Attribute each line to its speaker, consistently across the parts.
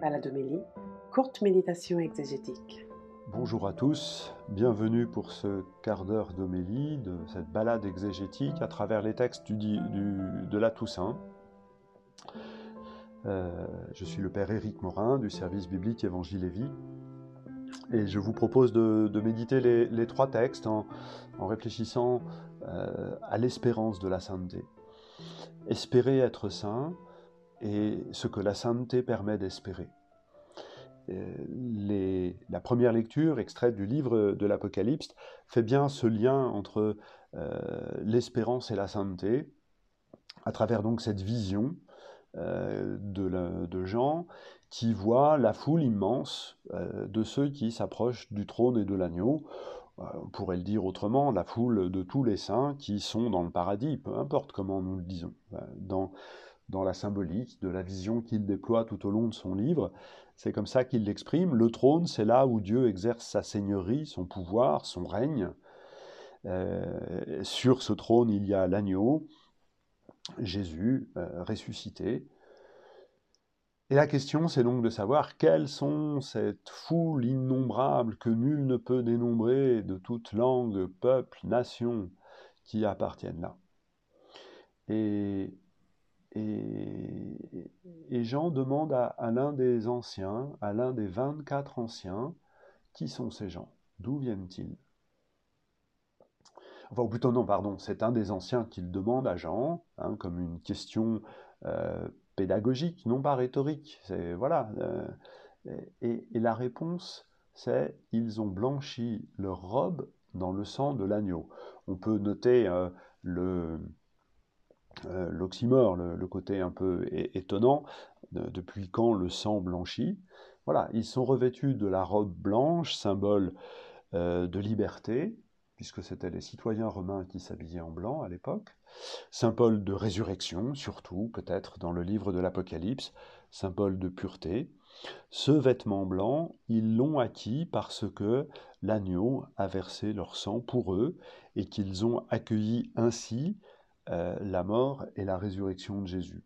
Speaker 1: Baladomélie, courte méditation exégétique.
Speaker 2: Bonjour à tous, bienvenue pour ce quart d'heure d'homélie, de cette balade exégétique à travers les textes de la Toussaint. Euh, je suis le Père Éric Morin du service biblique Évangile et Vie. Et je vous propose de, méditer les, trois textes en, réfléchissant euh, à l'espérance de la sainteté. Espérer être saint et ce que la sainteté permet d'espérer. Euh, la première lecture, extraite du livre de l'Apocalypse, fait bien ce lien entre l'espérance et la sainteté, à travers donc cette vision euh, de, gens qui voient la foule immense euh, de ceux qui s'approchent du trône et de l'agneau. Euh, on pourrait le dire autrement, la foule de tous les saints qui sont dans le paradis, peu importe comment nous le disons. Dans, dans la symbolique de la vision qu'il déploie tout au long de son livre, c'est comme ça qu'il l'exprime. Le trône, c'est là où Dieu exerce sa seigneurie, son pouvoir, son règne. sur ce trône, il y a l'agneau, Jésus euh, ressuscité. Et la question, c'est donc de savoir quelles sont cette foule innombrable que nul ne peut dénombrer de toute langue, peuple, nation qui appartiennent là. Et, et, Jean demande à, l'un des anciens, à l'un des 24 anciens, qui sont ces gens D'où viennent-ils? Enfin, ou plutôt non, pardon, c'est un des anciens qui le demande à Jean, hein, comme une question euh, pédagogique, non pas rhétorique. Voilà. Euh, et, la réponse, c'est ils ont blanchi leur robe dans le sang de l'agneau. On peut noter euh, le l'oxymore, le, côté un peu étonnant, depuis quand le sang blanchit. Voilà, ils sont revêtus de la robe blanche, symbole de liberté, puisque c'était les citoyens romains qui s'habillaient en blanc à l'époque, symbole de résurrection, surtout peut-être dans le livre de l'Apocalypse, symbole de pureté. Ce vêtement blanc, ils l'ont acquis parce que l'agneau a versé leur sang pour eux et qu'ils ont accueilli ainsi euh, la mort et la résurrection de Jésus.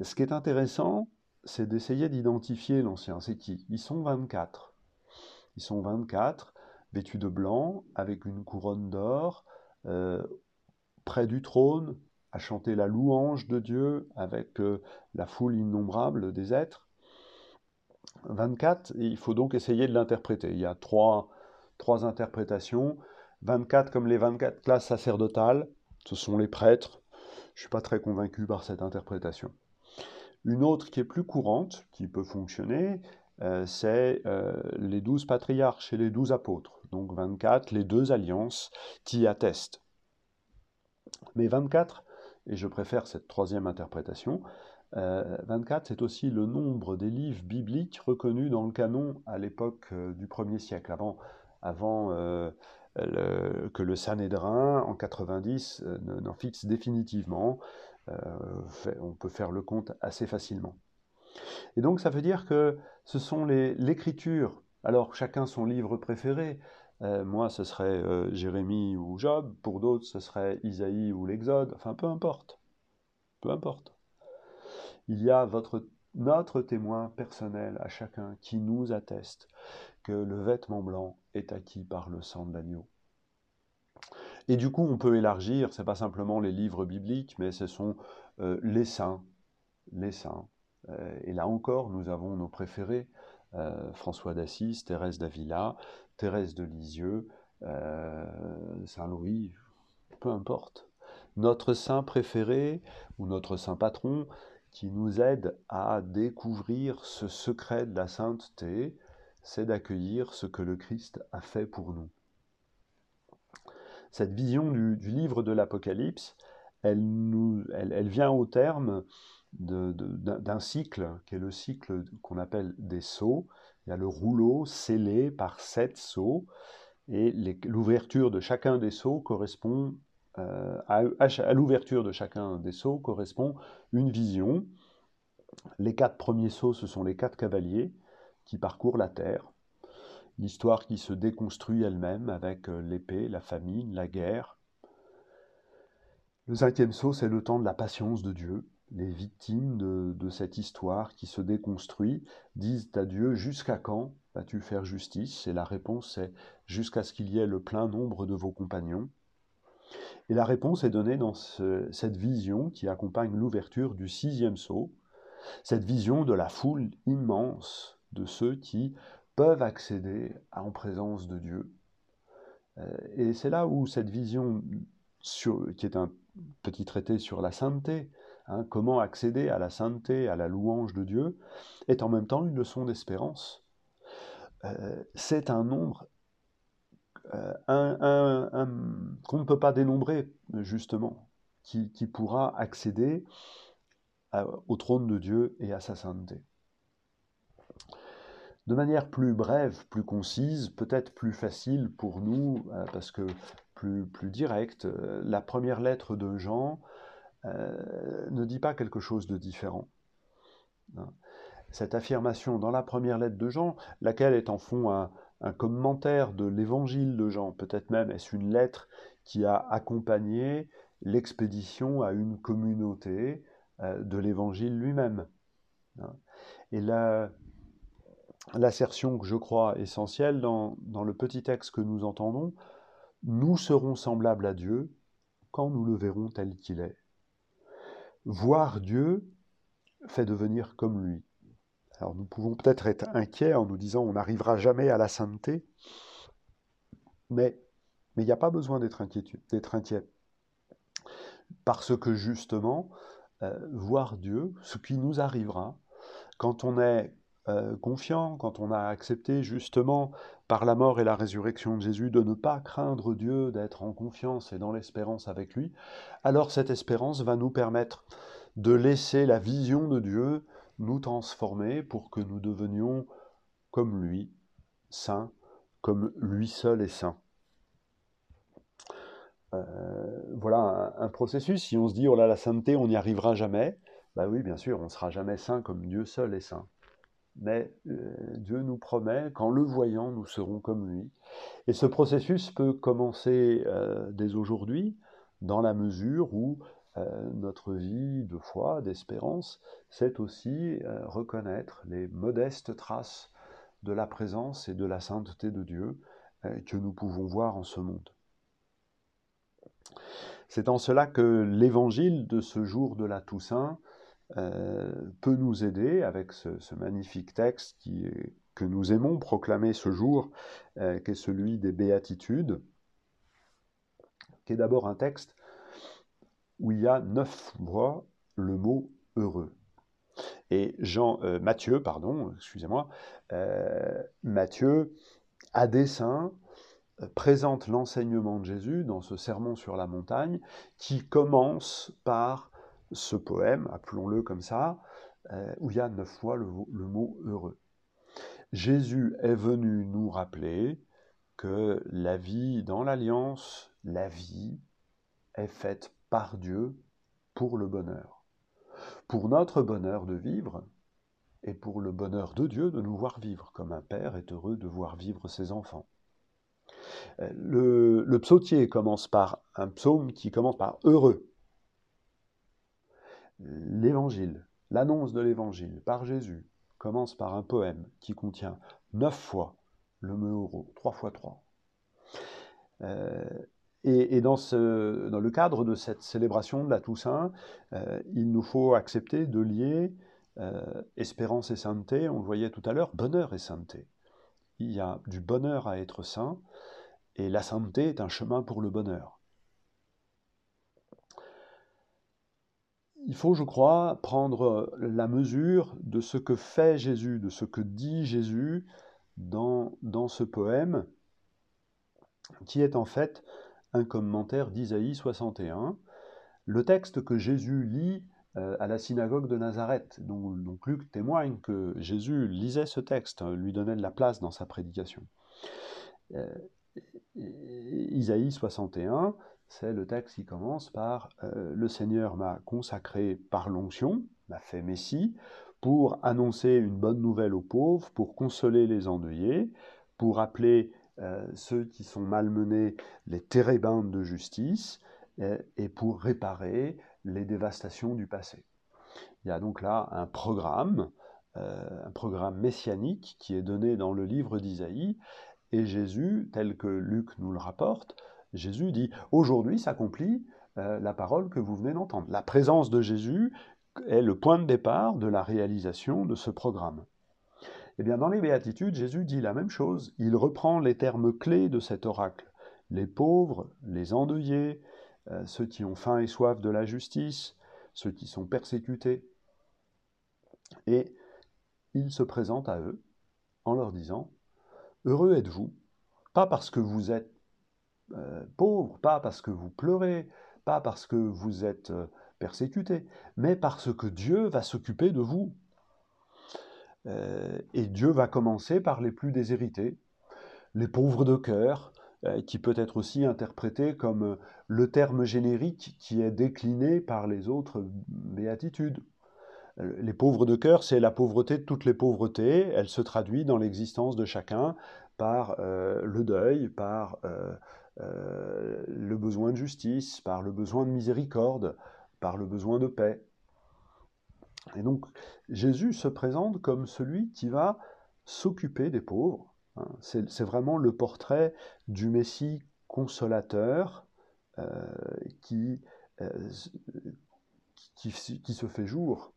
Speaker 2: Ce qui est intéressant, c'est d'essayer d'identifier l'ancien. C'est qui? Ils sont 24. Ils sont 24 vêtu de blanc, avec une couronne d'or, euh, près du trône, à chanter la louange de Dieu avec euh, la foule innombrable des êtres. 24, il faut donc essayer de l'interpréter. Il y a trois, trois interprétations. 24 comme les 24 classes sacerdotales, ce sont les prêtres. Je ne suis pas très convaincu par cette interprétation. Une autre qui est plus courante, qui peut fonctionner, euh, c'est les douze patriarches et les douze apôtres donc 24, les deux alliances qui attestent. Mais 24, et je préfère cette troisième interprétation, 24 euh, c'est aussi le nombre des livres bibliques reconnus dans le canon à l'époque euh, du 1er siècle, avant euh, que le Sanhédrin en 90 n'en fixe définitivement. on peut faire le compte assez facilement. Et donc ça veut dire que ce sont l'écriture, alors chacun son livre préféré, euh, moi, ce serait euh, Jérémie ou Job. Pour d'autres, ce serait Isaïe ou l'Exode. Enfin, peu importe. Peu importe. Il y a votre, notre témoin personnel à chacun qui nous atteste que le vêtement blanc est acquis par le sang de l'agneau. Et du coup, on peut élargir, ce n'est pas simplement les livres bibliques, mais ce sont euh, les saints, les saints. et là encore, nous avons nos préférés, François d'Assise, Thérèse d'Avila, Thérèse de Lisieux, euh, Saint-Louis, peu importe. Notre saint préféré ou notre saint patron qui nous aide à découvrir ce secret de la sainteté, c'est d'accueillir ce que le Christ a fait pour nous. Cette vision du, livre de l'Apocalypse, elle, elle, vient au terme d'un cycle qui est le cycle qu'on appelle des sceaux, il y a le rouleau scellé par sept seaux, et l'ouverture de chacun des seaux correspond euh, à, l'ouverture de chacun des seaux correspond une vision. Les quatre premiers seaux, ce sont les quatre cavaliers qui parcourent la terre. L'histoire qui se déconstruit elle-même avec euh, l'épée, la famine, la guerre. Le cinquième saut, c'est le temps de la patience de Dieu, les victimes de, cette histoire qui se déconstruit disent à Dieu Jusqu'à quand vas-tu faire justice? Et la réponse est Jusqu'à ce qu'il y ait le plein nombre de vos compagnons. Et la réponse est donnée dans cette vision qui accompagne l'ouverture du sixième sceau, cette vision de la foule immense de ceux qui peuvent accéder en présence de Dieu. Euh, et c'est là où cette vision, qui est un petit traité sur la sainteté, hein, comment accéder à la sainteté, à la louange de Dieu, est en même temps une leçon d'espérance. Euh, c'est un nombre euh, qu'on ne peut pas dénombrer, justement, qui, pourra accéder au trône de Dieu et à sa sainteté. De manière plus brève, plus concise, peut-être plus facile pour nous, euh, parce que plus, directe, euh, la première lettre de Jean ne dit pas quelque chose de différent. Hein. Cette affirmation dans la première lettre de Jean, laquelle est en fond un, un commentaire de l'évangile de Jean, peut-être même est-ce une lettre qui a accompagné l'expédition à une communauté euh, de l'évangile lui-même. Hein. Et l'assertion que je crois essentielle dans, dans le petit texte que nous entendons, nous serons semblables à Dieu quand nous le verrons tel qu'il est. Voir Dieu fait devenir comme lui. Alors nous pouvons peut-être être inquiets en nous disant on n'arrivera jamais à la sainteté, mais il n'y a pas besoin d'être inquiet. Parce que justement, euh, voir Dieu, ce qui nous arrivera, quand on est euh, confiant, quand on a accepté justement par la mort et la résurrection de Jésus de ne pas craindre Dieu, d'être en confiance et dans l'espérance avec lui, alors cette espérance va nous permettre de laisser la vision de Dieu nous transformer pour que nous devenions comme lui, saint, comme lui seul est saint. Euh, voilà un, processus. Si on se dit, oh là, la sainteté, on n'y arrivera jamais, bah oui, bien sûr, on ne sera jamais saint comme Dieu seul est saint. Mais euh, Dieu nous promet qu'en le voyant, nous serons comme lui. Et ce processus peut commencer euh, dès aujourd'hui, dans la mesure où euh, notre vie de foi, d'espérance, c'est aussi reconnaître les modestes traces de la présence et de la sainteté de Dieu que nous pouvons voir en ce monde. C'est en cela que l'évangile de ce jour de la Toussaint peut nous aider avec ce, magnifique texte qui, que nous aimons proclamer ce jour, qui est celui des béatitudes, qui est d'abord un texte où il y a neuf fois le mot heureux. Et Jean, euh, Matthieu, pardon, excusez-moi, euh, Matthieu, à dessein, euh, présente l'enseignement de Jésus dans ce sermon sur la montagne, qui commence par ce poème, appelons-le comme ça, où il y a neuf fois le, le mot heureux. Jésus est venu nous rappeler que la vie dans l'alliance, la vie est faite par Dieu pour le bonheur. Pour notre bonheur de vivre et pour le bonheur de Dieu de nous voir vivre, comme un père est heureux de voir vivre ses enfants. Euh, le, le psautier commence par un psaume qui commence par heureux. L'évangile, l'annonce de l'évangile par Jésus commence par un poème qui contient neuf fois le mot trois fois trois. Euh, et, dans, le cadre de cette célébration de la Toussaint, euh, il nous faut accepter de lier euh, espérance et sainteté, on le voyait tout à l'heure, bonheur et sainteté. Il y a du bonheur à être saint, et la sainteté est un chemin pour le bonheur. Il faut, je crois, prendre la mesure de ce que fait Jésus, de ce que dit Jésus dans, dans ce poème, qui est en fait un commentaire d'Isaïe 61, le texte que Jésus lit euh, à la synagogue de Nazareth. Donc, Luc témoigne que Jésus lisait ce texte, hein, lui donnait de la place dans sa prédication. Euh, Isaïe 61, c'est le texte qui commence par euh, Le Seigneur m'a consacré par l'onction, m'a fait Messie, pour annoncer une bonne nouvelle aux pauvres, pour consoler les endeuillés, pour appeler euh, ceux qui sont malmenés, les térébindes de justice, et, pour réparer les dévastations du passé. Il y a donc là un programme, euh, un programme messianique qui est donné dans le livre d'Isaïe, et Jésus, tel que Luc nous le rapporte, Jésus dit, aujourd'hui s'accomplit euh, la parole que vous venez d'entendre. La présence de Jésus est le point de départ de la réalisation de ce programme. Eh bien, dans les béatitudes, Jésus dit la même chose. Il reprend les termes clés de cet oracle. Les pauvres, les endeuillés, euh, ceux qui ont faim et soif de la justice, ceux qui sont persécutés. Et il se présente à eux en leur disant, Heureux êtes-vous, pas parce que vous êtes euh, pauvres, pas parce que vous pleurez, pas parce que vous êtes euh, persécuté, mais parce que Dieu va s'occuper de vous. Euh, et Dieu va commencer par les plus déshérités, les pauvres de cœur, qui peut être aussi interprété comme le terme générique qui est décliné par les autres béatitudes. Les pauvres de cœur, c'est la pauvreté de toutes les pauvretés. Elle se traduit dans l'existence de chacun par le deuil, par euh, le besoin de justice, par le besoin de miséricorde, par le besoin de paix. Et donc Jésus se présente comme celui qui va s'occuper des pauvres. Hein. C'est vraiment le portrait du Messie consolateur euh, qui, euh, qui, qui, se fait jour.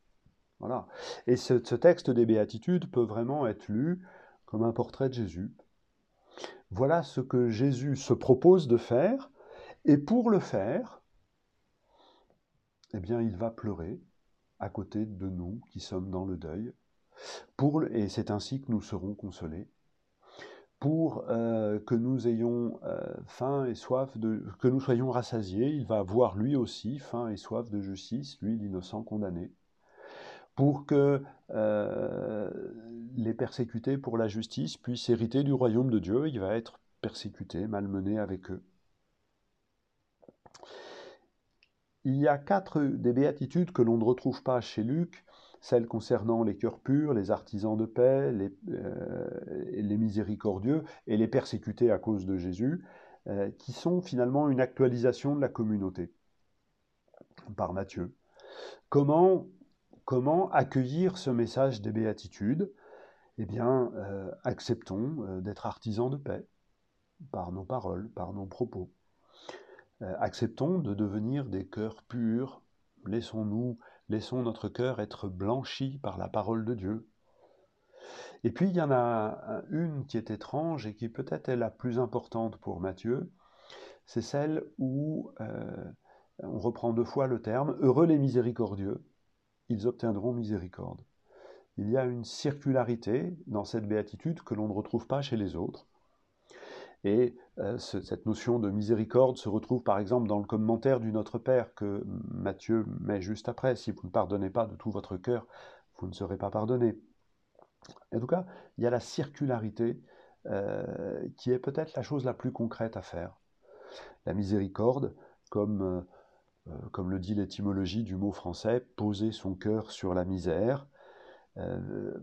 Speaker 2: Voilà. Et ce texte des béatitudes peut vraiment être lu comme un portrait de Jésus, voilà ce que Jésus se propose de faire, et pour le faire, eh bien, il va pleurer à côté de nous qui sommes dans le deuil, pour, et c'est ainsi que nous serons consolés, pour euh, que nous ayons euh, faim et soif de, que nous soyons rassasiés, il va avoir lui aussi faim et soif de justice, lui l'innocent condamné pour que euh, les persécutés pour la justice puissent hériter du royaume de Dieu. Il va être persécuté, malmené avec eux. Il y a quatre des béatitudes que l'on ne retrouve pas chez Luc, celles concernant les cœurs purs, les artisans de paix, les, euh, miséricordieux et les persécutés à cause de Jésus, euh, qui sont finalement une actualisation de la communauté par Matthieu. Comment Comment accueillir ce message des béatitudes? Eh bien, euh, acceptons euh, d'être artisans de paix par nos paroles, par nos propos. Euh, acceptons de devenir des cœurs purs. Laissons-nous, laissons notre cœur être blanchi par la parole de Dieu. Et puis il y en a une qui est étrange et qui peut-être est la plus importante pour Matthieu, c'est celle où on reprend deux fois le terme Heureux les miséricordieux, ils obtiendront miséricorde. Il y a une circularité dans cette béatitude que l'on ne retrouve pas chez les autres. Et euh, cette notion de miséricorde se retrouve par exemple dans le commentaire du Notre Père que Matthieu met juste après. Si vous ne pardonnez pas de tout votre cœur, vous ne serez pas pardonné. En tout cas, il y a la circularité euh, qui est peut-être la chose la plus concrète à faire. La miséricorde, comme euh, comme le dit l'étymologie du mot français, poser son cœur sur la misère. Euh,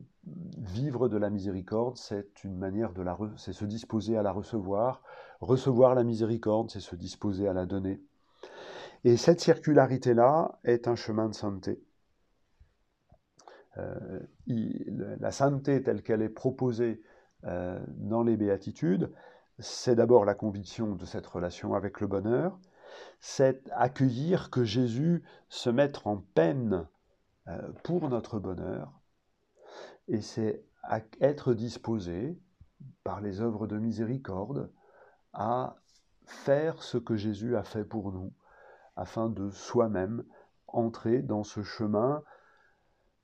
Speaker 2: vivre de la miséricorde, c'est une manière de la, se disposer à la recevoir. Recevoir la miséricorde, c'est se disposer à la donner. Et cette circularité-là est un chemin de sainteté. Euh, la sainteté telle qu'elle est proposée dans les béatitudes, c'est d'abord la conviction de cette relation avec le bonheur, c'est accueillir que Jésus se mette en peine euh, pour notre bonheur, et c'est être disposé, par les œuvres de miséricorde, à faire ce que Jésus a fait pour nous, afin de soi-même entrer dans ce chemin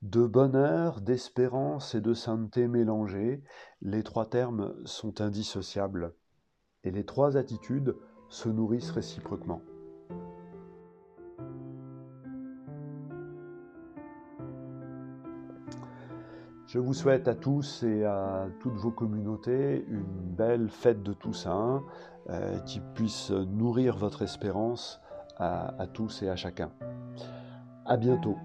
Speaker 2: de bonheur, d'espérance et de sainteté mélangés. Les trois termes sont indissociables, et les trois attitudes se nourrissent réciproquement. Je vous souhaite à tous et à toutes vos communautés une belle fête de Toussaint euh, qui puisse nourrir votre espérance à, à tous et à chacun. À bientôt.